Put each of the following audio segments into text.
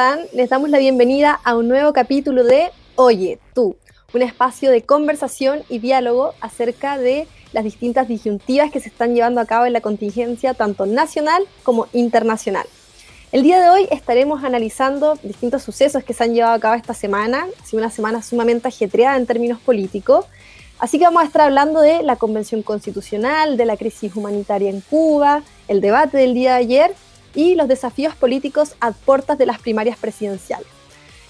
están? Les damos la bienvenida a un nuevo capítulo de Oye, tú, un espacio de conversación y diálogo acerca de las distintas disyuntivas que se están llevando a cabo en la contingencia tanto nacional como internacional. El día de hoy estaremos analizando distintos sucesos que se han llevado a cabo esta semana, ha sido una semana sumamente ajetreada en términos políticos, así que vamos a estar hablando de la Convención Constitucional, de la crisis humanitaria en Cuba, el debate del día de ayer y los desafíos políticos a puertas de las primarias presidenciales.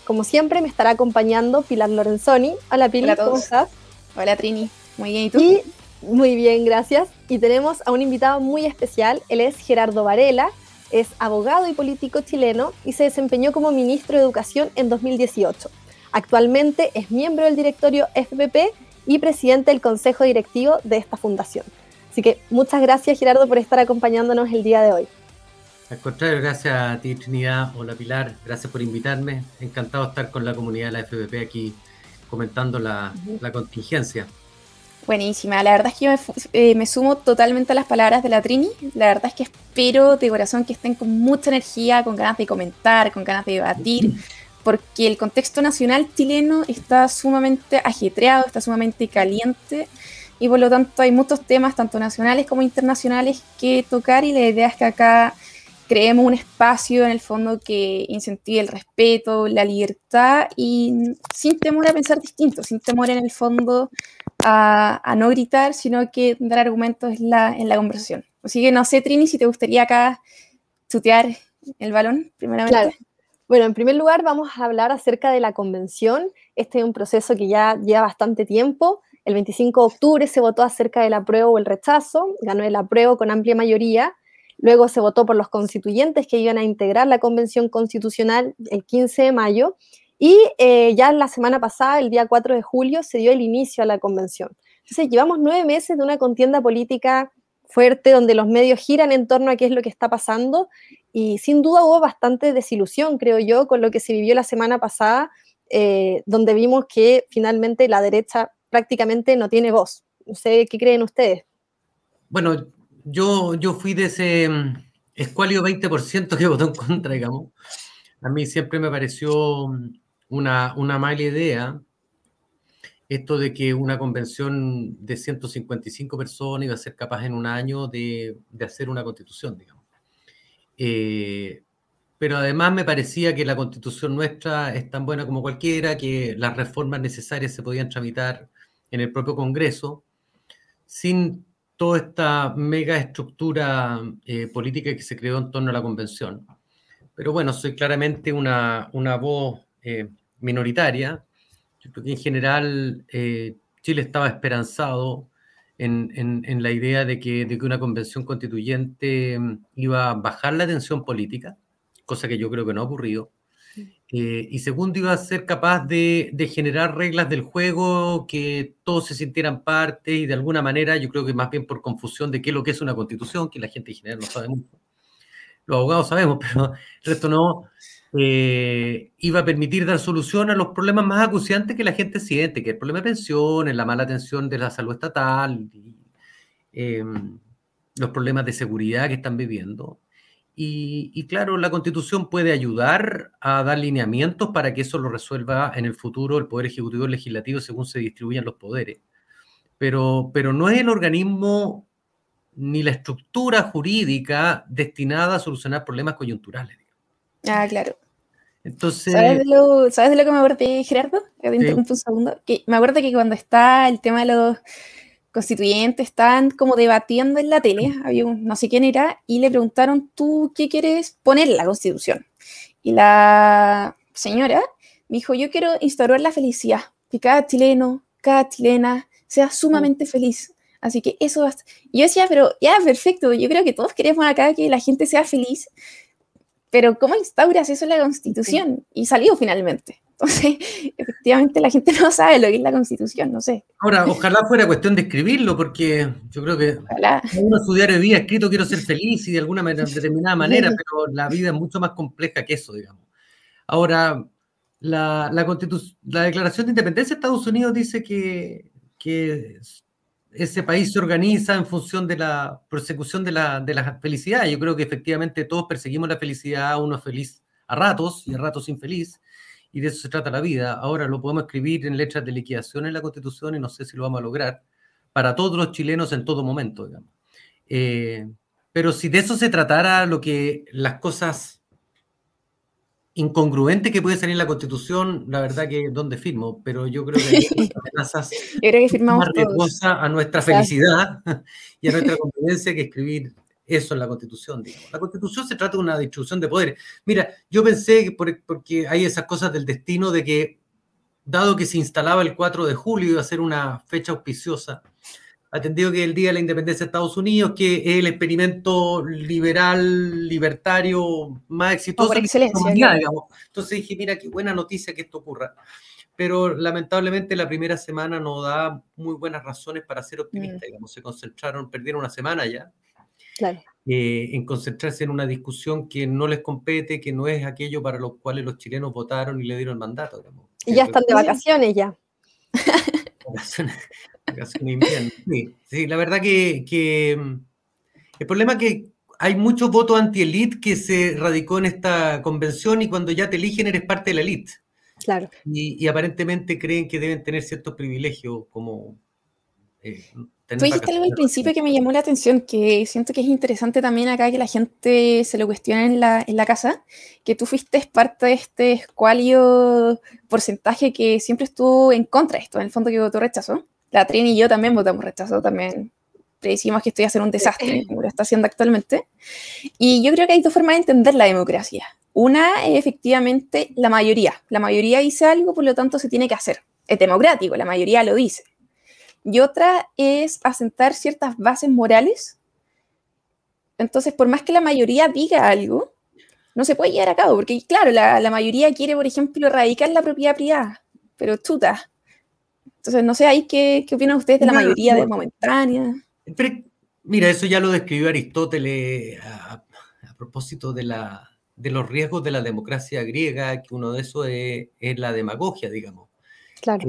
Como siempre, me estará acompañando Pilar Lorenzoni. Hola, Pilar, ¿cómo estás? Hola, Trini. Muy bien, ¿y tú? Y, muy bien, gracias. Y tenemos a un invitado muy especial. Él es Gerardo Varela, es abogado y político chileno y se desempeñó como ministro de Educación en 2018. Actualmente es miembro del directorio FPP y presidente del consejo directivo de esta fundación. Así que muchas gracias Gerardo por estar acompañándonos el día de hoy. Al contrario, gracias a ti Trinidad. Hola Pilar, gracias por invitarme. Encantado de estar con la comunidad de la FBP aquí comentando la, contingencia. Buenísima, la verdad es que yo eh, me, sumo totalmente a las palabras de la Trini. La verdad es que espero de corazón que estén con mucha energía, con ganas de comentar, con ganas de debatir, porque el contexto nacional chileno está sumamente ajetreado, está sumamente caliente y por lo tanto hay muchos temas, tanto nacionales como internacionales, que tocar y la idea es que acá creemos un espacio en el fondo que incentive el respeto, la libertad y sin temor a pensar distinto, sin temor en el fondo a, no gritar, sino que dar argumentos en la, en la conversación. Así que no sé, Trini, si te gustaría acá tutear el balón, primeramente. Bueno, en primer lugar vamos a hablar acerca de la convención. Este es un proceso que ya lleva bastante tiempo. El 25 de octubre se votó acerca del apruebo o el rechazo. Ganó el apruebo con amplia mayoría. Luego se votó por los constituyentes que iban a integrar la Convención Constitucional el 15 de mayo y eh, ya la semana pasada, el día 4 de julio, se dio el inicio a la convención. Entonces, llevamos nueve meses de una contienda política fuerte donde los medios giran en torno a qué es lo que está pasando y sin duda hubo bastante desilusión, creo yo, con lo que se vivió la semana pasada, eh, donde vimos que finalmente la derecha prácticamente no tiene voz. Sé, ¿qué creen ustedes? Bueno, yo, yo fui de ese mm, escuálio 20% que votó en contra, digamos. A mí siempre me pareció mm, una, una mala idea esto de que una convención de 155 personas iba a ser capaz en un año de, de hacer una constitución, digamos. Eh, pero además me parecía que la constitución nuestra es tan buena como cualquiera, que las reformas necesarias se podían tramitar en el propio Congreso, sin toda esta mega estructura eh, política que se creó en torno a la convención. Pero bueno, soy claramente una, una voz eh, minoritaria. Yo creo que en general eh, Chile estaba esperanzado en, en, la idea de que, de que, una convención constituyente mm, iba a bajar la tensión política, cosa que yo creo que no ha ocurrido. Eh, y segundo, iba a ser capaz de, generar reglas del juego que todos se sintieran parte y de alguna manera, yo creo que más bien por confusión de qué es lo que es una constitución, que la gente en general no sabe mucho. Los abogados sabemos, pero el resto no. Eh, iba a permitir dar solución a los problemas más acuciantes que la gente siente, que el problema de pensiones, la mala atención de la salud estatal, eh, los problemas de seguridad que están viviendo. Y, claro, la constitución puede ayudar a dar lineamientos para que eso lo resuelva en el futuro el Poder Ejecutivo y el Legislativo según se distribuyan los poderes. Pero, pero no es el organismo ni la estructura jurídica destinada a solucionar problemas coyunturales. Ah, claro. Entonces... ¿Sabes de lo, ¿sabes de lo que me acuerdo, Gerardo? un segundo. Que me acuerdo que cuando está el tema de los constituyentes estaban como debatiendo en la tele, había un, no sé quién era, y le preguntaron, ¿tú qué quieres poner en la constitución? Y la señora me dijo, yo quiero instaurar la felicidad, que cada chileno, cada chilena sea sumamente feliz. Así que eso va Y yo decía, pero ya, perfecto, yo creo que todos queremos acá que la gente sea feliz, pero ¿cómo instauras eso en la constitución? Y salió finalmente. Entonces, efectivamente, la gente no sabe lo que es la constitución, no sé. Ahora, ojalá fuera cuestión de escribirlo, porque yo creo que ojalá. uno diario de vida escrito quiero ser feliz y de alguna determinada manera, pero la vida es mucho más compleja que eso, digamos. Ahora, la, la, la Declaración de Independencia de Estados Unidos dice que, que ese país se organiza en función de la persecución de la, de la felicidad. Yo creo que efectivamente todos perseguimos la felicidad, uno feliz a ratos y a ratos infeliz, y de eso se trata la vida. Ahora lo podemos escribir en letras de liquidación en la Constitución y no sé si lo vamos a lograr para todos los chilenos en todo momento, digamos. Eh, pero si de eso se tratara lo que las cosas incongruentes que puede salir en la Constitución, la verdad que donde firmo, pero yo creo que amenazas que firmamos más a nuestra felicidad y a nuestra convivencia que escribir eso en la Constitución. Digamos. La Constitución se trata de una distribución de poderes. Mira, yo pensé, que porque hay esas cosas del destino, de que dado que se instalaba el 4 de julio, iba a ser una fecha auspiciosa atendido que el Día de la Independencia de Estados Unidos, que es el experimento liberal, libertario más exitoso. por excelencia. digamos. Entonces dije, mira, qué buena noticia que esto ocurra. Pero lamentablemente la primera semana no da muy buenas razones para ser optimista, mm. digamos. Se concentraron, perdieron una semana ya. Claro. Eh, en concentrarse en una discusión que no les compete, que no es aquello para lo cuales los chilenos votaron y le dieron mandato. Digamos. Y ya están de vacaciones ya. Sí, la verdad que, mm, el problema es que hay muchos votos anti-elite que se radicó en esta convención y cuando ya te eligen eres parte de la elite. Claro. Y, aparentemente creen que deben tener ciertos privilegios como... Eh, Tú dijiste algo al principio que me llamó la atención, que siento que es interesante también acá que la gente se lo cuestione en la, en la casa, que tú fuiste parte de este escualio porcentaje que siempre estuvo en contra de esto, en el fondo que votó rechazo la Trini y yo también votamos rechazo, también decimos que esto iba a ser un desastre, como lo está haciendo actualmente. Y yo creo que hay dos formas de entender la democracia. Una es efectivamente la mayoría. La mayoría dice algo, por lo tanto se tiene que hacer. Es democrático, la mayoría lo dice. Y otra es asentar ciertas bases morales. Entonces, por más que la mayoría diga algo, no se puede llevar a cabo, porque claro, la, la mayoría quiere, por ejemplo, erradicar la propiedad privada, pero chuta, entonces, no sé ahí qué, qué opinan ustedes de la mayoría de momentánea. mira, eso ya lo describió Aristóteles a, propósito de, la, de los riesgos de la democracia griega, que uno de esos es, la demagogia, digamos. Claro.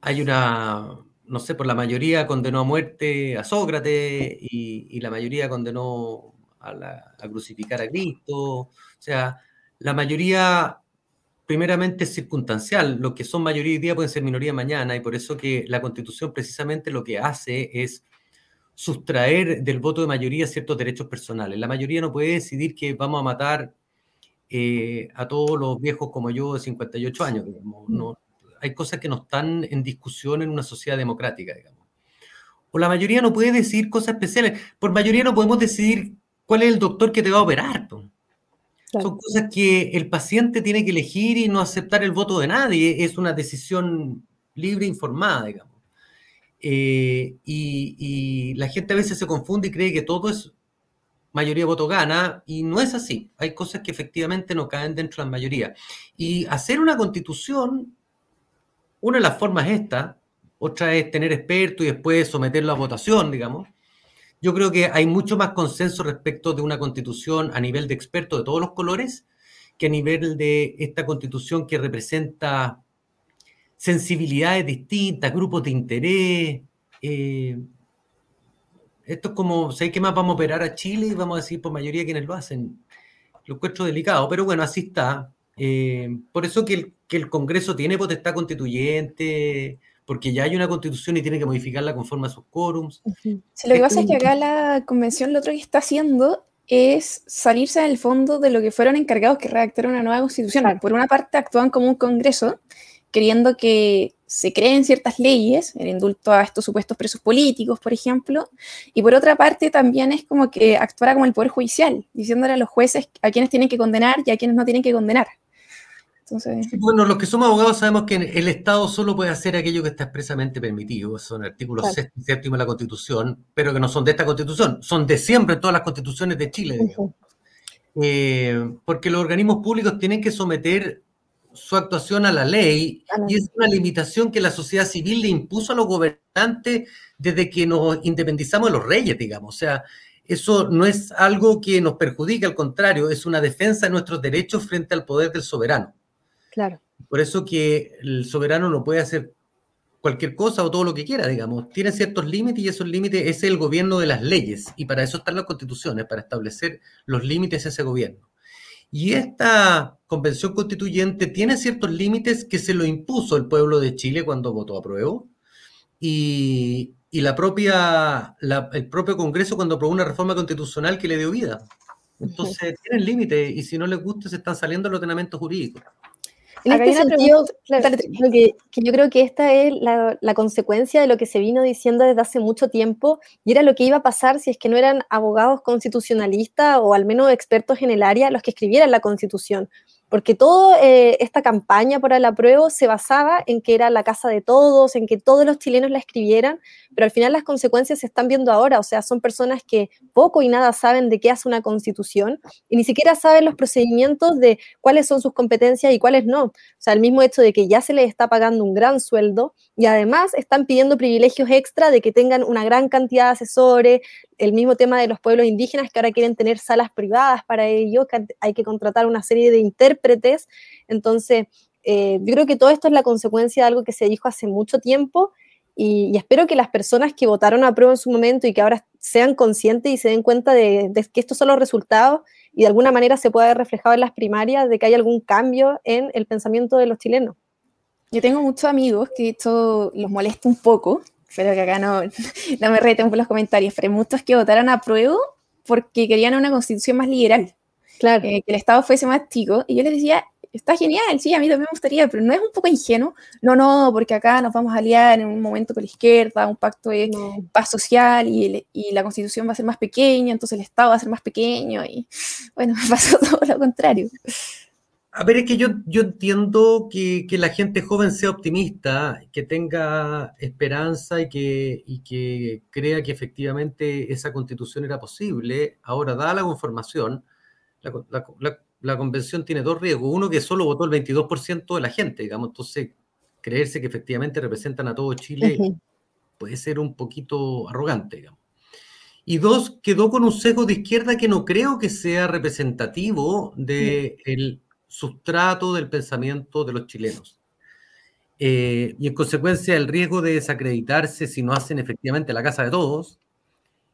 Hay una, no sé, por la mayoría condenó a muerte a Sócrates y, la mayoría condenó a, crucificar a Cristo. O sea, la mayoría primeramente es circunstancial. Los que son mayoría hoy día pueden ser minoría mañana y por eso que la constitución precisamente lo que hace es sustraer del voto de mayoría ciertos derechos personales. La mayoría no puede decidir que vamos a matar eh, a todos los viejos como yo de 58 años. No, hay cosas que no están en discusión en una sociedad democrática. Digamos. O la mayoría no puede decidir cosas especiales. Por mayoría no podemos decidir cuál es el doctor que te va a operar. Son cosas que el paciente tiene que elegir y no aceptar el voto de nadie. Es una decisión libre e informada, digamos. Eh, y, la gente a veces se confunde y cree que todo es mayoría de voto gana, y no es así. Hay cosas que efectivamente no caen dentro de la mayoría. Y hacer una constitución, una de las formas es esta, otra es tener expertos y después someterlo a votación, digamos. Yo creo que hay mucho más consenso respecto de una constitución a nivel de expertos de todos los colores que a nivel de esta constitución que representa sensibilidades distintas, grupos de interés. Eh, esto es como, ¿sabéis qué más vamos a operar a Chile? Y vamos a decir por mayoría quienes lo hacen. Lo encuentro delicado, pero bueno, así está. Eh, por eso que el, que el Congreso tiene potestad constituyente, porque ya hay una constitución y tiene que modificarla conforme a sus quórums. lo que pasa es que acá la convención lo otro que está haciendo es salirse del fondo de lo que fueron encargados que redactar una nueva constitución. Por una parte, actúan como un congreso, queriendo que se creen ciertas leyes, el indulto a estos supuestos presos políticos, por ejemplo, y por otra parte también es como que actuara como el Poder Judicial, diciéndole a los jueces a quienes tienen que condenar y a quienes no tienen que condenar. Bueno, los que somos abogados sabemos que el Estado solo puede hacer aquello que está expresamente permitido, son artículos claro. y séptimo de la Constitución, pero que no son de esta Constitución, son de siempre todas las constituciones de Chile. Eh, porque los organismos públicos tienen que someter su actuación a la ley y es una limitación que la sociedad civil le impuso a los gobernantes desde que nos independizamos de los reyes, digamos. O sea, eso no es algo que nos perjudique, al contrario, es una defensa de nuestros derechos frente al poder del soberano. Claro. Por eso que el soberano no puede hacer cualquier cosa o todo lo que quiera, digamos. Tiene ciertos límites y esos límites es el gobierno de las leyes y para eso están las constituciones, para establecer los límites de ese gobierno. Y esta convención constituyente tiene ciertos límites que se lo impuso el pueblo de Chile cuando votó a prueba. Y, y la propia, el propio Congreso cuando aprobó una reforma constitucional que le dio vida. Entonces, tienen límites y si no les gusta, se están saliendo los ordenamientos jurídicos. En este sentido, que, yo creo que esta es la, la, consecuencia de lo que se vino diciendo desde hace mucho tiempo y era lo que iba a pasar si es que no eran abogados constitucionalistas o al menos expertos en el área los que escribieran la constitución porque toda eh, esta campaña por el apruebo se basaba en que era la casa de todos, en que todos los chilenos la escribieran, pero al final las consecuencias se están viendo ahora, o sea, son personas que poco y nada saben de qué hace una constitución y ni siquiera saben los procedimientos de cuáles son sus competencias y cuáles no. O sea, el mismo hecho de que ya se les está pagando un gran sueldo y además están pidiendo privilegios extra de que tengan una gran cantidad de asesores, el mismo tema de los pueblos indígenas que ahora quieren tener salas privadas para ello, que hay que contratar una serie de intérpretes. Entonces, eh, yo creo que todo esto es la consecuencia de algo que se dijo hace mucho tiempo y, espero que las personas que votaron a prueba en su momento y que ahora sean conscientes y se den cuenta de, que estos son los resultados y de alguna manera se pueda ver reflejado en las primarias de que hay algún cambio en el pensamiento de los chilenos. Yo tengo muchos amigos que esto los molesta un poco, espero que acá no, no me reten por los comentarios, pero hay muchos que votaron a prueba porque querían una constitución más liberal. Claro. Eh, que el Estado fuese más chico. Y yo les decía, está genial, sí, a mí también me gustaría, pero no es un poco ingenuo. No, no, porque acá nos vamos a aliar en un momento con la izquierda, un pacto de paz social y, y, la constitución va a ser más pequeña, entonces el Estado va a ser más pequeño. Y bueno, me pasó todo lo contrario. A ver, es que yo, yo entiendo que, que, la gente joven sea optimista, que tenga esperanza y que, y que crea que efectivamente esa constitución era posible. Ahora, dada la conformación, la, la, la, convención tiene dos riesgos. Uno, que solo votó el 22% de la gente, digamos, entonces creerse que efectivamente representan a todo Chile puede ser un poquito arrogante, digamos. Y dos, quedó con un sesgo de izquierda que no creo que sea representativo del... De sustrato del pensamiento de los chilenos. Eh, y en consecuencia el riesgo de desacreditarse si no hacen efectivamente la casa de todos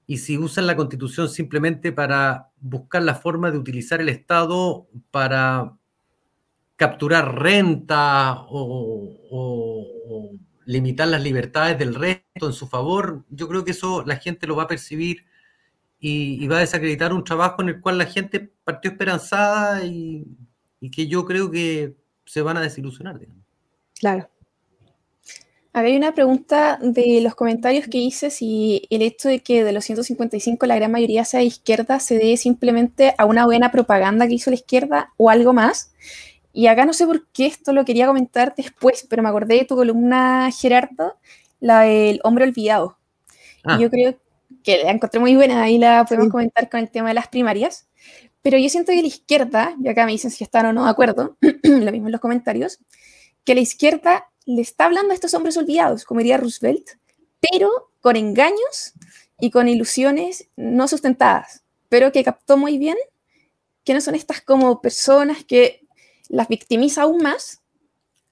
y si usan la constitución simplemente para buscar la forma de utilizar el Estado para capturar renta o, limitar las libertades del resto en su favor, yo creo que eso la gente lo va a percibir y, va a desacreditar un trabajo en el cual la gente partió esperanzada y y que yo creo que se van a desilusionar. Claro. Había una pregunta de los comentarios que hice si el hecho de que de los 155 la gran mayoría sea de izquierda se debe simplemente a una buena propaganda que hizo la izquierda o algo más. Y acá no sé por qué esto lo quería comentar después, pero me acordé de tu columna, Gerardo, la del hombre olvidado. Ah. Yo creo que la encontré muy buena, ahí la podemos comentar con el tema de las primarias. Pero yo siento que la izquierda, y acá me dicen si están o no de acuerdo, lo mismo en los comentarios, que la izquierda le está hablando a estos hombres olvidados, como diría Roosevelt, pero con engaños y con ilusiones no sustentadas, pero que captó muy bien que no son estas como personas que las victimiza aún más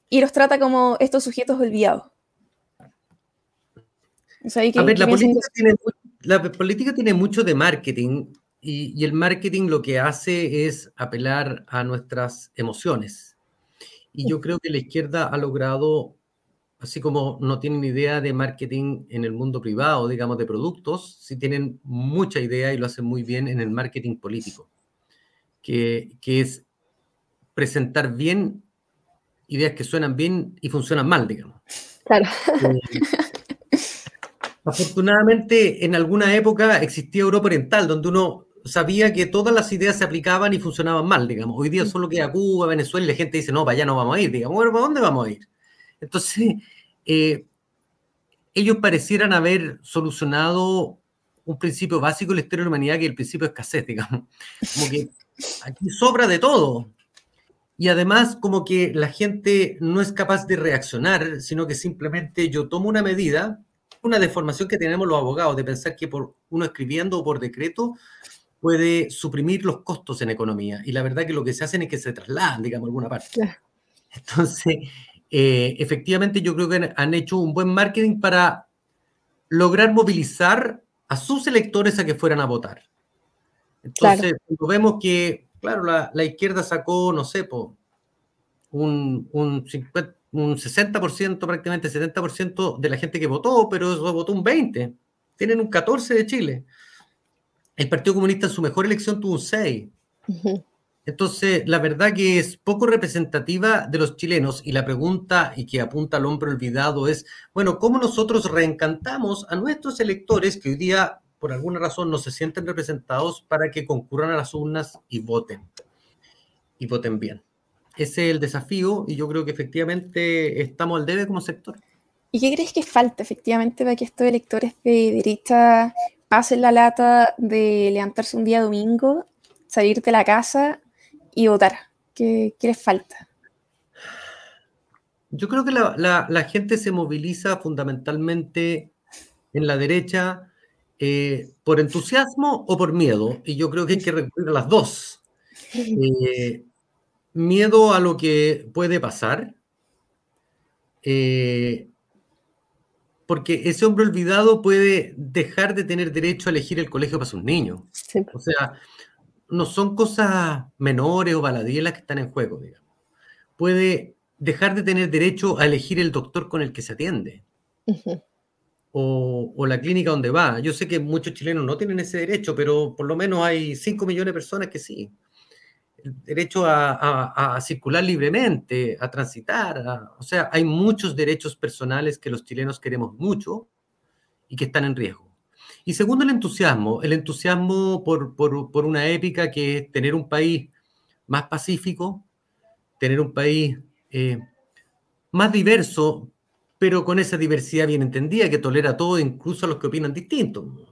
y los trata como estos sujetos olvidados. a ver, la política, tiene, la política tiene mucho de marketing y, el marketing lo que hace es apelar a nuestras emociones. Y yo creo que la izquierda ha logrado, así como no tienen idea de marketing en el mundo privado, digamos, de productos, sí tienen mucha idea y lo hacen muy bien en el marketing político, que, que es presentar bien ideas que suenan bien y funcionan mal, digamos. Claro. Eh, afortunadamente, en alguna época existía Europa Oriental, donde uno sabía que todas las ideas se aplicaban y funcionaban mal, digamos. Hoy día solo queda Cuba, Venezuela y la gente dice, no, para allá no vamos a ir, digamos, bueno, ¿para dónde vamos a ir? Entonces, eh, ellos parecieran haber solucionado un principio básico de la historia de la humanidad, que es el principio de escasez, digamos. Como que aquí sobra de todo. Y además, como que la gente no es capaz de reaccionar, sino que simplemente yo tomo una medida, una deformación que tenemos los abogados, de pensar que por uno escribiendo o por decreto puede suprimir los costos en economía. Y la verdad que lo que se hacen es que se trasladan, digamos, a alguna parte. Entonces, eh, efectivamente yo creo que han hecho un buen marketing para lograr movilizar a sus electores a que fueran a votar. Entonces, cuando vemos que Claro, la, izquierda sacó, no sé, un, un, 60%, prácticamente 70% de la gente que votó, pero votó un 20%. Tienen un 14% de Chile. El Partido Comunista en su mejor elección tuvo un 6%. Entonces, la verdad que es poco representativa de los chilenos y la pregunta y que apunta al hombre olvidado es, bueno, ¿cómo nosotros reencantamos a nuestros electores que hoy día, por alguna razón, no se sienten representados para que concurran a las urnas y voten? Y voten bien. Ese es el desafío y yo creo que efectivamente estamos al debe como sector. ¿Y qué crees que falta efectivamente para que estos electores de derecha pasen la lata de levantarse un día domingo, salir de la casa y votar? ¿Qué, les falta? Yo creo que la, gente se moviliza fundamentalmente en la derecha eh, por entusiasmo o por miedo, y yo creo que hay que recurrir a las dos. Eh, miedo a lo que puede pasar, eh, porque ese hombre olvidado puede dejar de tener derecho a elegir el colegio para sus niños. O sea, no son cosas menores o baladíes las que están en juego, digamos. Puede dejar de tener derecho a elegir el doctor con el que se atiende. o, la clínica donde va. Yo sé que muchos chilenos no tienen ese derecho, pero por lo menos hay 5 millones de personas que sí. Derecho a, circular libremente, a transitar. o sea, hay muchos derechos personales que los chilenos queremos mucho y que están en riesgo. Y segundo, el entusiasmo, el entusiasmo por, por, una épica que es tener un país más pacífico, tener un país eh, más diverso, pero con esa diversidad bien entendida, que tolera a todo, incluso a los que opinan distinto.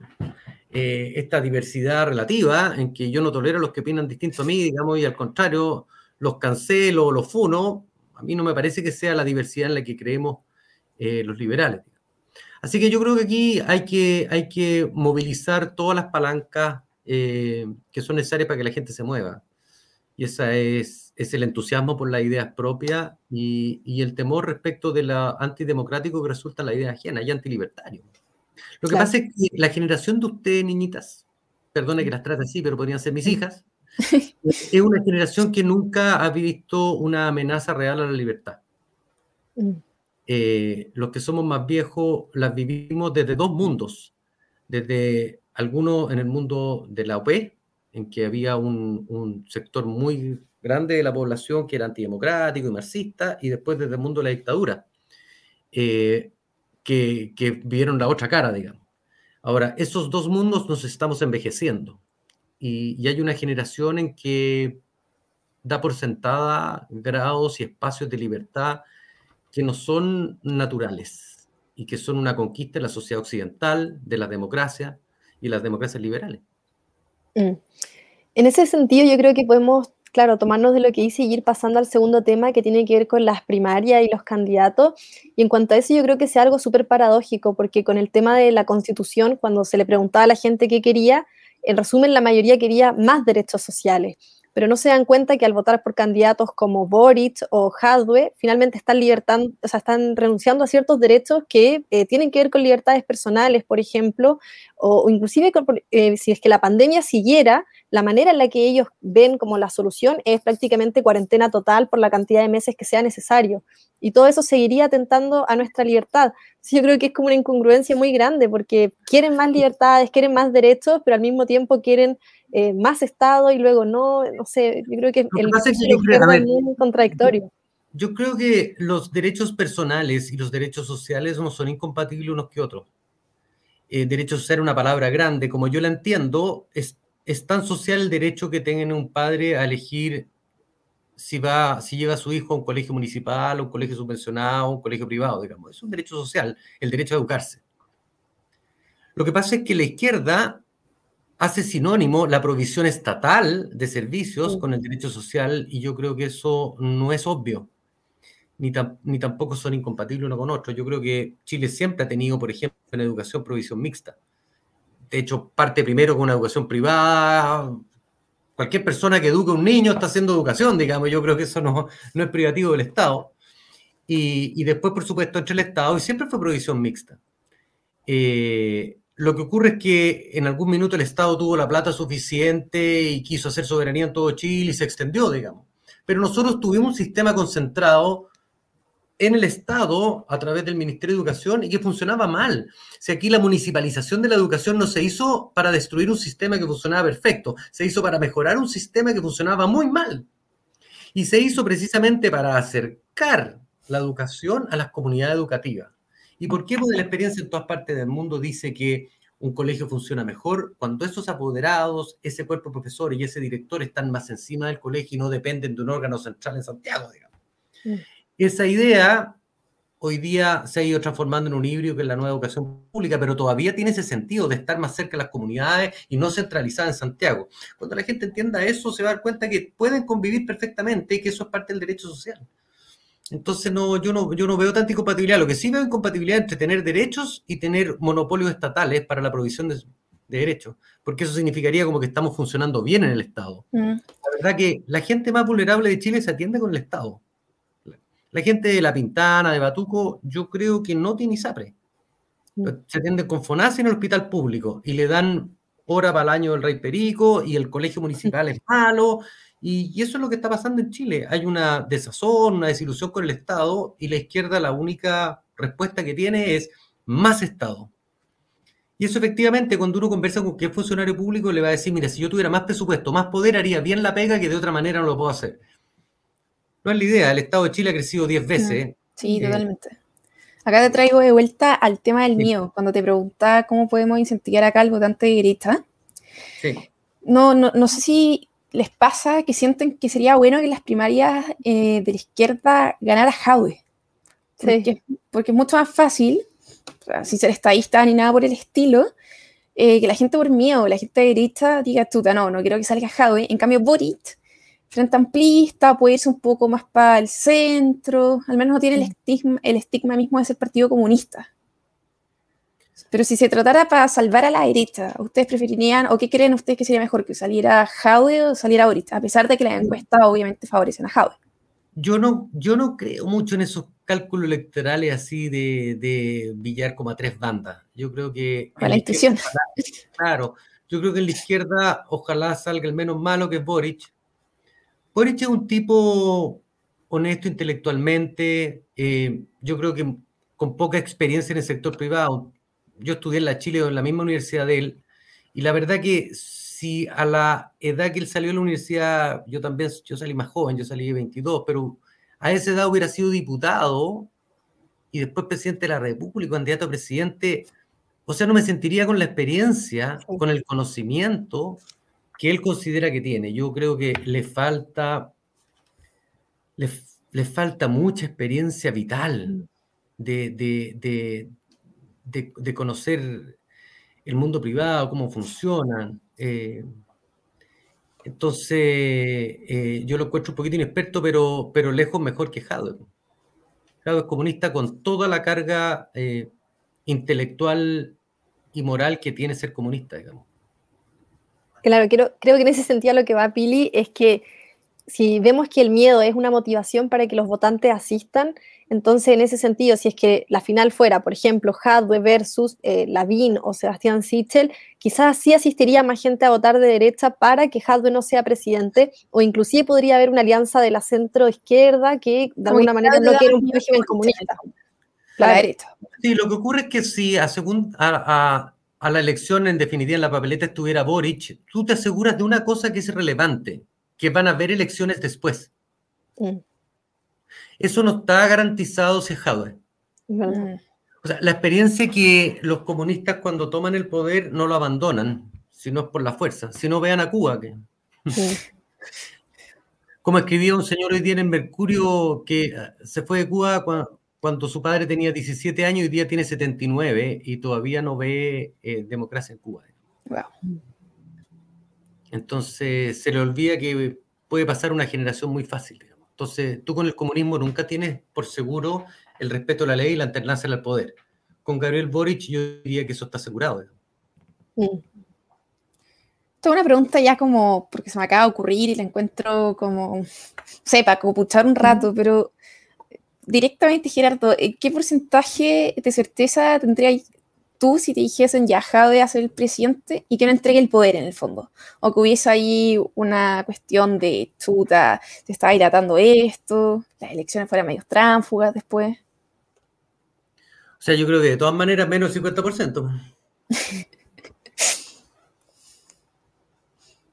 Eh, esta diversidad relativa, en que yo no tolero a los que opinan distinto a mí, digamos, y al contrario, los cancelo, los funo, a mí no me parece que sea la diversidad en la que creemos eh, los liberales. Así que yo creo que aquí hay que, hay que movilizar todas las palancas eh, que son necesarias para que la gente se mueva. Y esa es, es el entusiasmo por las ideas propias y, y, el temor respecto de la antidemocrático que resulta la idea ajena y antilibertario. Lo que pasa es que la generación de ustedes, niñitas, perdone que las trate así, pero podrían ser mis hijas, es una generación que nunca ha visto una amenaza real a la libertad. Mm. Eh, los que somos más viejos las vivimos desde dos mundos. Desde algunos en el mundo de la OP, en que había un, sector muy grande de la población que era antidemocrático y marxista, y después desde el mundo de la dictadura, eh, que, vieron la otra cara, digamos. Ahora, esos dos mundos nos estamos envejeciendo y, hay una generación en que da por sentada grados y espacios de libertad que no son naturales y que son una conquista de la sociedad occidental, de la democracia y las democracias liberales. Mm. En ese sentido, yo creo que podemos, claro, tomarnos de lo que hice y ir pasando al segundo tema que tiene que ver con las primarias y los candidatos. Y en cuanto a eso, yo creo que es algo súper paradójico, porque con el tema de la constitución, cuando se le preguntaba a la gente qué quería, en resumen, la mayoría quería más derechos sociales pero no se dan cuenta que al votar por candidatos como Boric o Hadwe, finalmente están, o sea, están renunciando a ciertos derechos que eh, tienen que ver con libertades personales, por ejemplo, o, inclusive eh, si es que la pandemia siguiera, la manera en la que ellos ven como la solución es prácticamente cuarentena total por la cantidad de meses que sea necesario. Y todo eso seguiría atentando a nuestra libertad. yo creo que es como una incongruencia muy grande porque quieren más libertades, quieren más derechos, pero al mismo tiempo quieren eh, más Estado y luego no, no sé, yo creo que el es muy contradictorio. Yo creo que los derechos personales y los derechos sociales no son incompatibles unos que otros. Eh, derecho a ser una palabra grande, como yo la entiendo, es, es tan social el derecho que tenga un padre a elegir si va, si lleva a su hijo a un colegio municipal, a un colegio subvencionado, a un colegio privado, digamos. Es un derecho social, el derecho a educarse. Lo que pasa es que la izquierda hace sinónimo la provisión estatal de servicios con el derecho social y yo creo que eso no es obvio, ni, ni tampoco son incompatibles uno con otro. Yo creo que Chile siempre ha tenido, por ejemplo, en educación provisión mixta. De hecho, parte primero con una educación privada. Cualquier persona que eduque a un niño está haciendo educación, digamos. Yo creo que eso no, no es privativo del Estado. Y, y después, por supuesto, entre el Estado, y siempre fue provisión mixta. Eh, lo que ocurre es que en algún minuto el Estado tuvo la plata suficiente y quiso hacer soberanía en todo Chile y se extendió, digamos. Pero nosotros tuvimos un sistema concentrado en el Estado a través del Ministerio de Educación y que funcionaba mal. Si aquí la municipalización de la educación no se hizo para destruir un sistema que funcionaba perfecto, se hizo para mejorar un sistema que funcionaba muy mal. Y se hizo precisamente para acercar la educación a las comunidades educativas. ¿Y por qué? Porque la experiencia en todas partes del mundo dice que un colegio funciona mejor cuando esos apoderados, ese cuerpo profesor y ese director están más encima del colegio y no dependen de un órgano central en Santiago, digamos. Esa idea hoy día se ha ido transformando en un híbrido que es la nueva educación pública, pero todavía tiene ese sentido de estar más cerca de las comunidades y no centralizada en Santiago. Cuando la gente entienda eso, se va a dar cuenta que pueden convivir perfectamente y que eso es parte del derecho social. Entonces no, yo, no, yo no veo tanta incompatibilidad. Lo que sí veo incompatibilidad entre tener derechos y tener monopolios estatales para la provisión de, derechos, porque eso significaría como que estamos funcionando bien en el Estado. Mm. La verdad que la gente más vulnerable de Chile se atiende con el Estado. La gente de La Pintana, de Batuco, yo creo que no tiene ISAPRE. Mm. Se atiende con FONASA en el hospital público y le dan hora para el año del Rey Perico y el colegio municipal es malo. Y, eso es lo que está pasando en Chile. Hay una desazón, una desilusión con el Estado y la izquierda la única respuesta que tiene es más Estado. Y eso efectivamente, cuando uno conversa con cualquier funcionario público, le va a decir, mira, si yo tuviera más presupuesto, más poder, haría bien la pega que de otra manera no lo puedo hacer. No es la idea, el Estado de Chile ha crecido 10 veces. Sí, eh, totalmente. Acá te traigo de vuelta al tema del mío, cuando te preguntaba cómo podemos incentivar acá al votante de derecha. Sí. No, no, no sé si les pasa que sienten que sería bueno que las primarias eh, de la izquierda ganara Jaue. Porque, porque, es mucho más fácil, sin ser estadista ni nada por el estilo, eh, que la gente por miedo, la gente de derecha diga, tuta, no, no quiero que salga Jaue. En cambio, Boric frente amplista, puede irse un poco más para el centro, al menos no tiene el mm. estigma, el estigma mismo de ser partido comunista. Pero si se tratara para salvar a la derecha, ¿ustedes preferirían, o qué creen ustedes que sería mejor, que saliera Jaude o saliera Boric? A pesar de que las encuestas obviamente favorecen a Jaude. Yo no, yo no creo mucho en esos cálculos electorales así de, de billar como a tres bandas. Yo creo que... A la intuición. Claro, yo creo que en la izquierda ojalá salga el menos malo que es Boric, Boric es un tipo honesto intelectualmente, eh, yo creo que con poca experiencia en el sector privado. Yo estudié en la Chile en la misma universidad de él, y la verdad que si a la edad que él salió de la universidad, yo también, yo salí más joven, yo salí de 22, pero a esa edad hubiera sido diputado y después presidente de la República, candidato a presidente, o sea, no me sentiría con la experiencia, con el conocimiento que él considera que tiene. Yo creo que le falta, le, falta mucha experiencia vital de, de, conocer el mundo privado, cómo funcionan. Eh, entonces, eh, yo lo encuentro un poquito inexperto, pero, pero lejos mejor que Jadwe. Jadwe es comunista con toda la carga eh, intelectual y moral que tiene ser comunista, digamos. Claro, creo, creo que en ese sentido lo que va Pili es que si vemos que el miedo es una motivación para que los votantes asistan, entonces en ese sentido, si es que la final fuera, por ejemplo, Hadwe versus eh, Lavín o Sebastián Sichel, quizás sí asistiría más gente a votar de derecha para que Hadwe no sea presidente, o inclusive podría haber una alianza de la centro izquierda que de alguna manera no quiere un régimen comunista. La derecha. Sí, lo que ocurre es que si a, según, a, a la elección, en definitiva, en la papeleta estuviera Boric, tú te aseguras de una cosa que es relevante, que van a haber elecciones después. Mm. Eso no está garantizado si es O sea, la experiencia que los comunistas cuando toman el poder no lo abandonan, sino es por la fuerza. Si no, vean a Cuba. Que... Como escribía un señor hoy día en Mercurio que se fue de Cuba cuando, cuando su padre tenía 17 años y hoy día tiene 79 y todavía no ve eh, democracia en Cuba. Entonces se le olvida que puede pasar una generación muy fácil. Entonces tú con el comunismo nunca tienes por seguro el respeto a la ley y la alternancia al poder. Con Gabriel Boric yo diría que eso está asegurado. Mm. Tengo una pregunta ya como, porque se me acaba de ocurrir y la encuentro como, sepa, como puchar un rato, pero directamente, Gerardo, ¿qué porcentaje de certeza tendrías tú si te dijesen ya de hacer el presidente y que no entregue el poder en el fondo? O que hubiese ahí una cuestión de chuta, te estaba dilatando esto, las elecciones fueran medio tránfugas después. O sea, yo creo que de todas maneras menos 50%.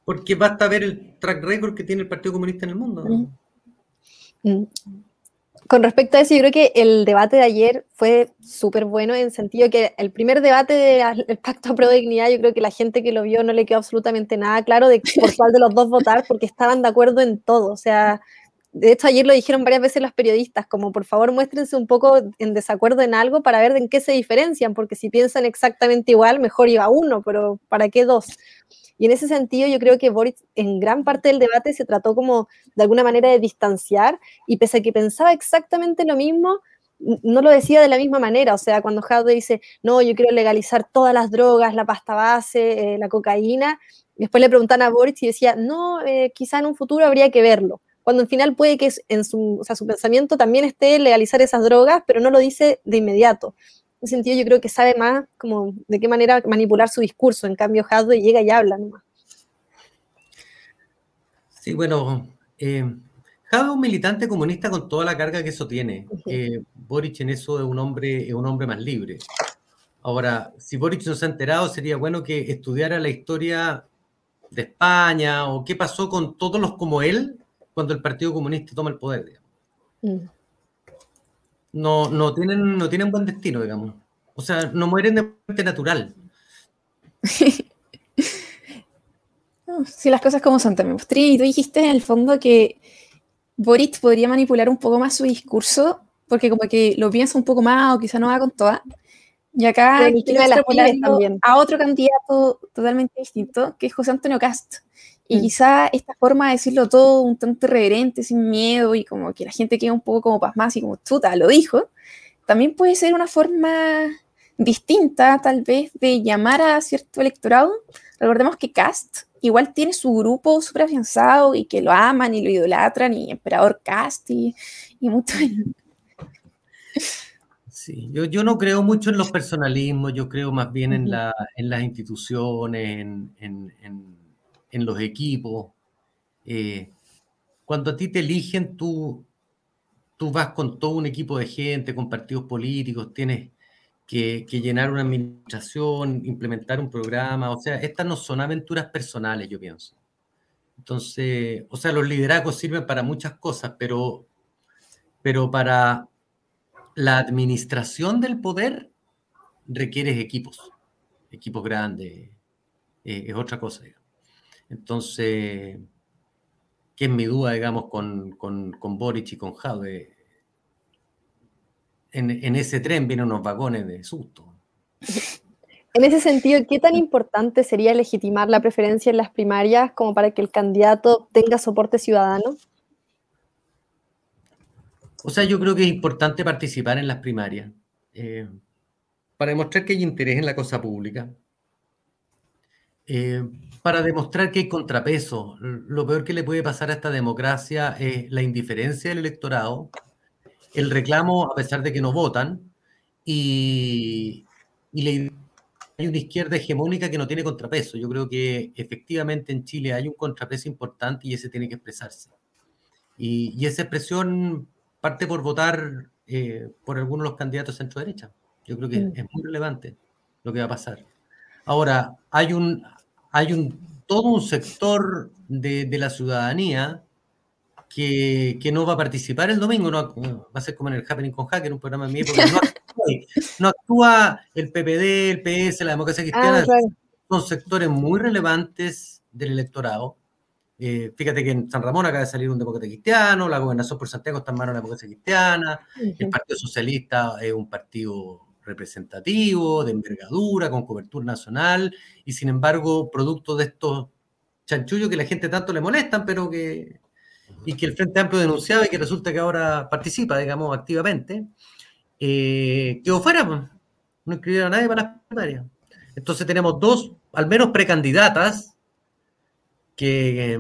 Porque basta ver el track record que tiene el Partido Comunista en el mundo. Mm. Con respecto a eso, yo creo que el debate de ayer fue súper bueno en sentido que el primer debate del Pacto Pro Dignidad, yo creo que la gente que lo vio no le quedó absolutamente nada claro de por cuál de los dos votar, porque estaban de acuerdo en todo. O sea, de hecho ayer lo dijeron varias veces los periodistas, como por favor muéstrense un poco en desacuerdo en algo para ver en qué se diferencian, porque si piensan exactamente igual, mejor iba uno, pero ¿para qué dos? Y en ese sentido yo creo que Boris en gran parte del debate se trató como de alguna manera de distanciar y pese a que pensaba exactamente lo mismo, no lo decía de la misma manera. O sea, cuando Jaude dice, no, yo quiero legalizar todas las drogas, la pasta base, eh, la cocaína, después le preguntan a Boris y decía, no, eh, quizá en un futuro habría que verlo. Cuando al final puede que en su, su pensamiento también esté legalizar esas drogas, pero no lo dice de inmediato un sentido yo creo que sabe más como de qué manera manipular su discurso. En cambio, Hadwe llega y habla nomás. Sí, bueno, eh, es un militante comunista con toda la carga que eso tiene. Eh, Boric en eso es un hombre, es un hombre más libre. Ahora, si Boric no se ha enterado, sería bueno que estudiara la historia de España o qué pasó con todos los como él cuando el Partido Comunista toma el poder. Mm no, no, tienen, no tienen buen destino, digamos. O sea, no mueren de muerte natural. Si las cosas como son también. Y tú dijiste en el fondo que Boric podría manipular un poco más su discurso, porque como que lo piensa un poco más o quizá no va con toda. Y acá también. a otro candidato totalmente distinto, que es José Antonio Cast. Y mm. quizá esta forma de decirlo todo un tanto irreverente, sin miedo, y como que la gente queda un poco como pasmada, así como chuta, lo dijo, también puede ser una forma distinta, tal vez, de llamar a cierto electorado. Recordemos que Cast igual tiene su grupo súper afianzado y que lo aman y lo idolatran, y Emperador Cast y, mucho. Sí, yo, yo, no creo mucho en los personalismos, yo creo más bien en, la, en las instituciones, en, en en los equipos. Eh, cuando a ti te eligen, tú, tú vas con todo un equipo de gente, con partidos políticos, tienes que, llenar una administración, implementar un programa. O sea, estas no son aventuras personales, yo pienso. Entonces, o sea, los liderazgos sirven para muchas cosas, pero, pero para la administración del poder requieres equipos, equipos grandes, eh, es otra cosa. Entonces, ¿qué es mi duda, digamos, con, con, con Boric y con Jade? En, ese tren vienen unos vagones de susto. En ese sentido, ¿qué tan importante sería legitimar la preferencia en las primarias como para que el candidato tenga soporte ciudadano? O sea, yo creo que es importante participar en las primarias eh, para demostrar que hay interés en la cosa pública, eh, para demostrar que hay contrapeso. Lo peor que le puede pasar a esta democracia es la indiferencia del electorado, el reclamo a pesar de que no votan, y, hay una izquierda hegemónica que no tiene contrapeso. Yo creo que efectivamente en Chile hay un contrapeso importante y ese tiene que expresarse. Y, esa expresión parte por votar eh, por algunos de los candidatos centro-derecha. Yo creo que mm. es muy relevante lo que va a pasar. Ahora, hay un, hay un, todo un sector de, la ciudadanía que, no va a participar el domingo, no, va a ser como en el Happening con Hacker, un programa mío, porque no actúa, el PPD, el PS, la democracia cristiana, ah, son sectores muy relevantes del electorado. Eh, fíjate que en San Ramón acaba de salir un demócrata cristiano, la gobernación por Santiago está en manos de la democracia cristiana, el Partido Socialista es un partido representativo, de envergadura, con cobertura nacional, y sin embargo, producto de estos chanchullos que la gente tanto le molestan, pero que, y que el Frente Amplio denunciaba y que resulta que ahora participa, digamos, activamente, eh, quedó fuera, pues. no escribieron a nadie para las primarias. Entonces tenemos dos, al menos precandidatas, que,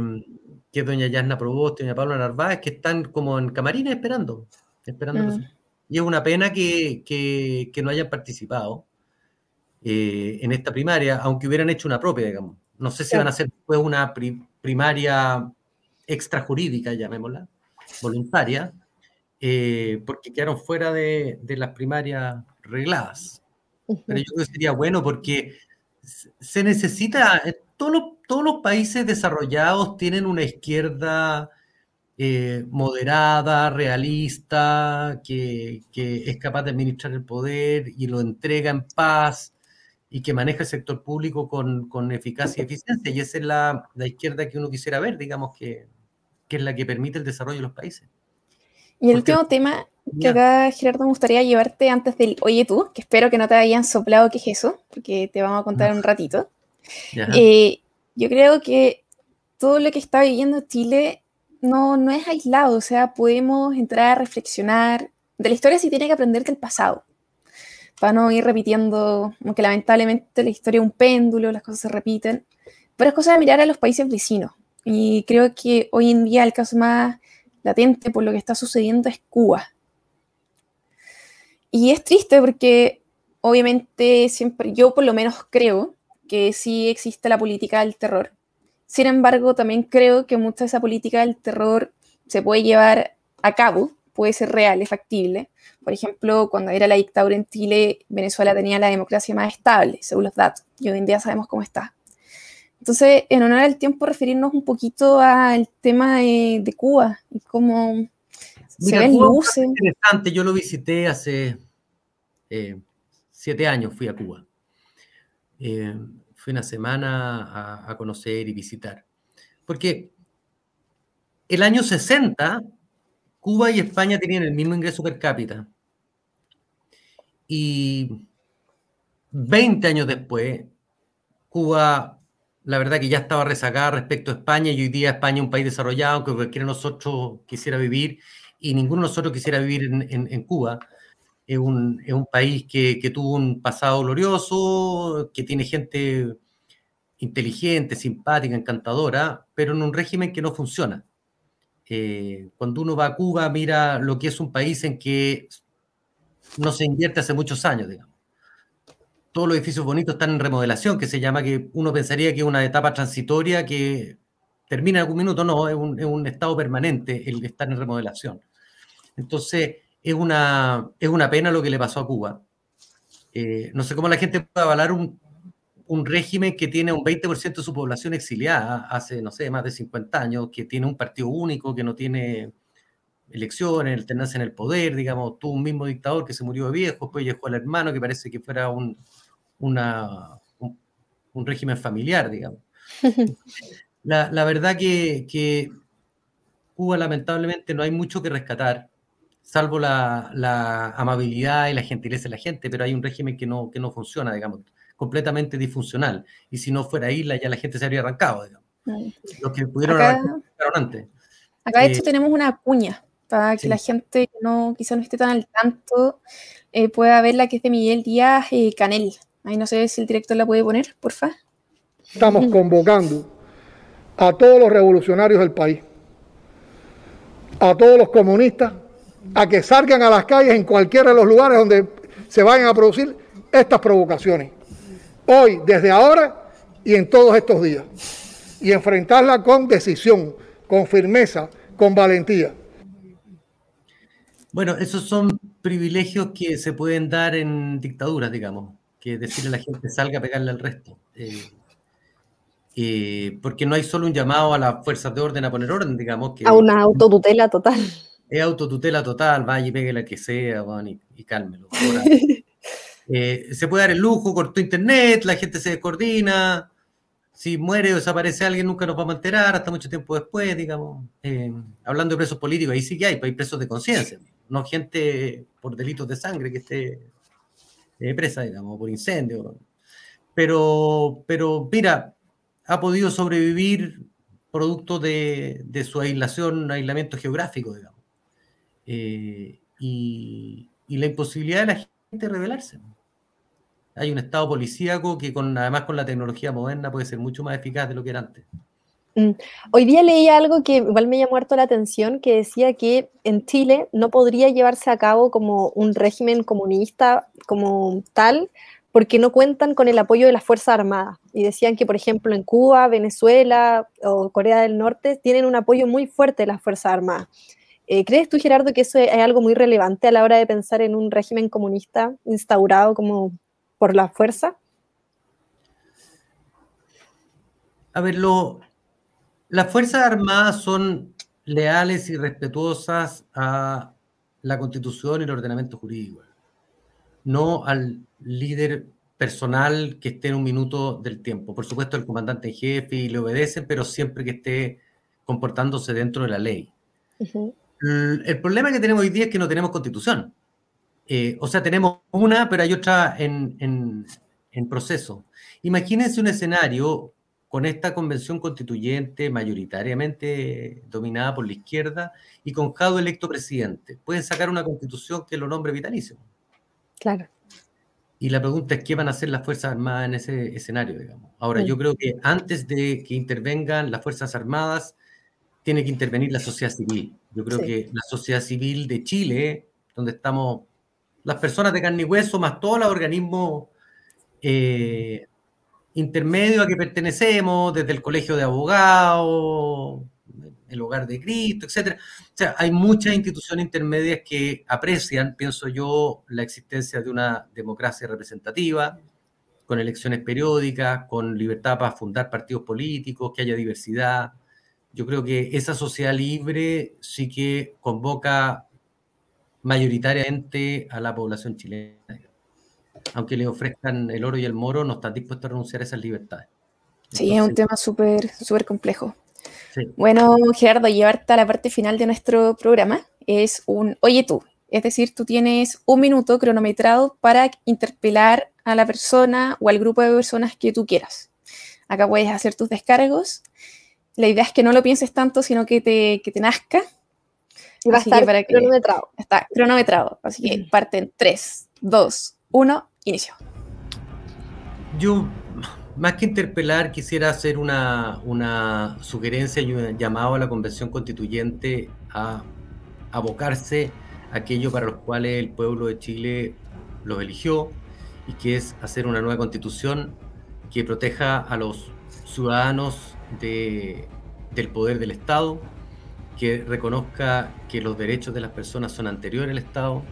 que doña Yasna Proboste y doña Paula Narváez, que están como en camarines esperando, esperando mm. Y es una pena que, no hayan participado. en esta primaria, aunque hubieran hecho una propia, digamos. No sé si van a hacer después una primaria extrajurídica, llamémosla, voluntaria, porque quedaron fuera de, de las primarias regladas. Pero yo creo que sería bueno porque se necesita, todos los, todos los países desarrollados tienen una izquierda eh, moderada, realista, que, es capaz de administrar el poder y lo entrega en paz y que maneja el sector público con, eficacia y eficiencia. Y esa es la, izquierda que uno quisiera ver, digamos, que, es la que permite el desarrollo de los países. Y el último tema que acá, Gerardo, me gustaría llevarte antes del Oye tú, que espero que no te hayan soplado qué es eso, porque te vamos a contar un ratito. Eh, yo creo que todo lo que está viviendo Chile no, no es aislado, o sea, podemos entrar a reflexionar. De la historia sí tiene que aprender del pasado, para no ir repitiendo, aunque lamentablemente la historia es un péndulo, las cosas se repiten, pero es cosa de mirar a los países vecinos. Y creo que hoy en día el caso más latente por lo que está sucediendo es Cuba. Y es triste porque obviamente siempre, yo por lo menos creo que sí existe la política del terror. Sin embargo, también creo que mucha de esa política del terror se puede llevar a cabo, puede ser real, es factible. Por ejemplo, cuando era la dictadura en Chile, Venezuela tenía la democracia más estable, según los datos, y hoy en día sabemos cómo está. Entonces, en honor al tiempo, referirnos un poquito al tema de, Cuba y cómo se ven luces. Interesante, yo lo visité hace eh, siete años, fui a Cuba. Eh, fui una semana a, conocer y visitar. Porque el año 60, Cuba y España tenían el mismo ingreso per cápita. Y 20 años después, Cuba, la verdad que ya estaba rezagada respecto a España y hoy día España es un país desarrollado que cualquiera de nosotros quisiera vivir y ninguno de nosotros quisiera vivir en Cuba es un, es un país que, que, tuvo un pasado glorioso, que tiene gente inteligente, simpática, encantadora, pero en un régimen que no funciona. Eh, cuando uno va a Cuba, mira lo que es un país en que no se invierte hace muchos años, digamos. Todos los edificios bonitos están en remodelación, que se llama que uno pensaría que es una etapa transitoria que termina en algún minuto, no, es un, es un estado permanente el estar en remodelación. Entonces, es una, es una pena lo que le pasó a Cuba. Eh, no sé cómo la gente puede avalar un, un régimen que tiene un 20% de su población exiliada hace, no sé, más de 50 años, que tiene un partido único, que no tiene elecciones, alternancia en el poder, digamos, tuvo un mismo dictador que se murió de viejo, después llegó al hermano, que parece que fuera un, una, un, régimen familiar, digamos. La, la verdad que, que, Cuba lamentablemente no hay mucho que rescatar salvo la, amabilidad y la gentileza de la gente, pero hay un régimen que no, que no funciona, digamos, completamente disfuncional. Y si no fuera isla, ya la gente se habría arrancado, digamos. Los que pudieron acá, antes. Acá, de hecho, eh, tenemos una cuña para que la gente que no, quizá no esté tan al tanto eh, pueda ver la que es de Miguel Díaz eh, Canel. Ahí no sé si el director la puede poner, porfa. Estamos convocando a todos los revolucionarios del país, a todos los comunistas, a que salgan a las calles en cualquiera de los lugares donde se vayan a producir estas provocaciones. Hoy, desde ahora y en todos estos días. Y enfrentarla con decisión, con firmeza, con valentía. Bueno, esos son privilegios que se pueden dar en dictaduras, digamos, que decirle a la gente salga a pegarle al resto. Eh, eh, porque no hay solo un llamado a las fuerzas de orden a poner orden, digamos. Que, a una autotutela total es autotutela total, vaya y pegue la que sea, y, y cálmelo. Eh, se puede dar el lujo, cortó internet, la gente se descoordina, si muere o desaparece alguien nunca nos vamos a enterar, hasta mucho tiempo después, digamos. Eh, hablando de presos políticos, ahí sí que hay, pues hay presos de conciencia, no gente por delitos de sangre que esté eh, presa, digamos, por incendio. Pero, pero mira, ha podido sobrevivir producto de, de su aislación, aislamiento geográfico, digamos. Eh, y, la imposibilidad de la gente rebelarse. Hay un estado policíaco que con, además con la tecnología moderna puede ser mucho más eficaz de lo que era antes. Mm. Hoy día leí algo que igual me llamó harto la atención, que decía que en Chile no podría llevarse a cabo como un régimen comunista como tal, porque no cuentan con el apoyo de las Fuerzas Armadas. Y decían que, por ejemplo, en Cuba, Venezuela o Corea del Norte tienen un apoyo muy fuerte de las Fuerzas Armadas. Eh, ¿Crees tú, Gerardo, que eso es algo muy relevante a la hora de pensar en un régimen comunista instaurado como por la fuerza? A ver, lo, las Fuerzas Armadas son leales y respetuosas a la Constitución y el ordenamiento jurídico, no al líder personal que esté en un minuto del tiempo. Por supuesto, el comandante en jefe y le obedece, pero siempre que esté comportándose dentro de la ley. El problema que tenemos hoy día es que no tenemos constitución. Eh, o sea, tenemos una, pero hay otra en, en, en proceso. Imagínense un escenario con esta convención constituyente mayoritariamente dominada por la izquierda y con Jado electo presidente. Pueden sacar una constitución que lo nombre vitalicio. Claro. Y la pregunta es qué van a hacer las Fuerzas Armadas en ese escenario, digamos. Ahora, yo creo que antes de que intervengan las Fuerzas Armadas, tiene que intervenir la sociedad civil. Yo creo que la sociedad civil de Chile, donde estamos las personas de carne y hueso, más todos los organismos eh, intermedios a que pertenecemos, desde el Colegio de Abogados, el Hogar de Cristo, etc. O sea, hay muchas instituciones intermedias que aprecian, pienso yo, la existencia de una democracia representativa, con elecciones periódicas, con libertad para fundar partidos políticos, que haya diversidad. Yo creo que esa sociedad libre sí que convoca mayoritariamente a la población chilena. Aunque le ofrezcan el oro y el moro, no están dispuestos a renunciar a esas libertades. Sí, es un tema súper súper complejo. Bueno, Gerardo, llevarte a la parte final de nuestro programa es un oye tú. Es decir, tú tienes un minuto cronometrado para interpelar a la persona o al grupo de personas que tú quieras. Acá puedes hacer tus descargos. La idea es que no lo pienses tanto, sino que te, que te nazca. Y va a estar cronometrado. Está cronometrado. Así que parten 3, 2, 1, inicio. Yo más que interpelar, quisiera hacer una, una sugerencia y un llamado a la Convención Constituyente a abocarse a aquello para los cuales el pueblo de Chile los eligió y que es hacer una nueva constitución que proteja a los ciudadanos de, del poder del Estado, que reconozca que los derechos de las personas son anteriores al Estado,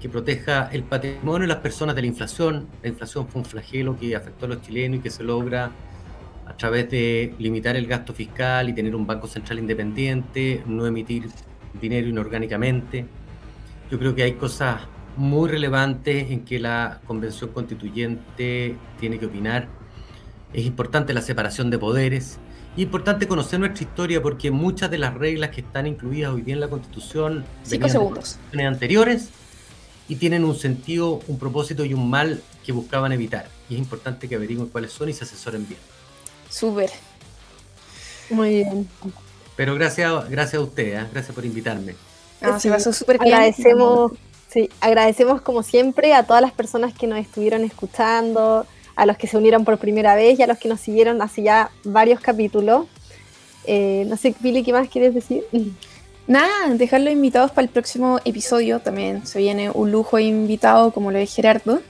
que proteja el patrimonio de las personas de la inflación. La inflación fue un flagelo que afectó a los chilenos y que se logra a través de limitar el gasto fiscal y tener un banco central independiente, no emitir dinero inorgánicamente. Yo creo que hay cosas muy relevantes en que la convención constituyente tiene que opinar. Es importante la separación de poderes. Es importante conocer nuestra historia porque muchas de las reglas que están incluidas hoy día en la constitución Cinco segundos. de anteriores y tienen un sentido, un propósito y un mal que buscaban evitar. Y es importante que averigüen cuáles son y se asesoren bien. Súper. Muy bien. Pero gracias, gracias a usted, ¿eh? gracias por invitarme. se pasó súper bien. Agradecemos, sí, agradecemos como siempre a todas las personas que nos estuvieron escuchando, a los que se unieron por primera vez y a los que nos siguieron hace ya varios capítulos. Eh, no sé, Billy, ¿qué más quieres decir? Nada, dejarlos invitados para el próximo episodio. También se viene un lujo invitado, como lo de Gerardo.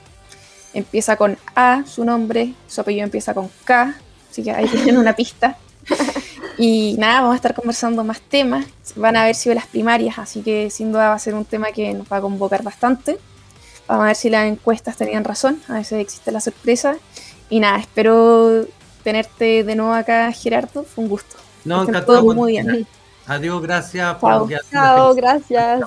Empieza con A, su nombre, su apellido empieza con K, así que ahí tienen una pista. Y nada, vamos a estar conversando más temas. Van a haber sido las primarias, así que sin duda va a ser un tema que nos va a convocar bastante. Vamos a ver si las encuestas tenían razón, a veces existe la sorpresa. Y nada, espero tenerte de nuevo acá, Gerardo. Fue un gusto. No, encantado. Todo muy bien. Adiós, gracias. Chao, Chao gracias.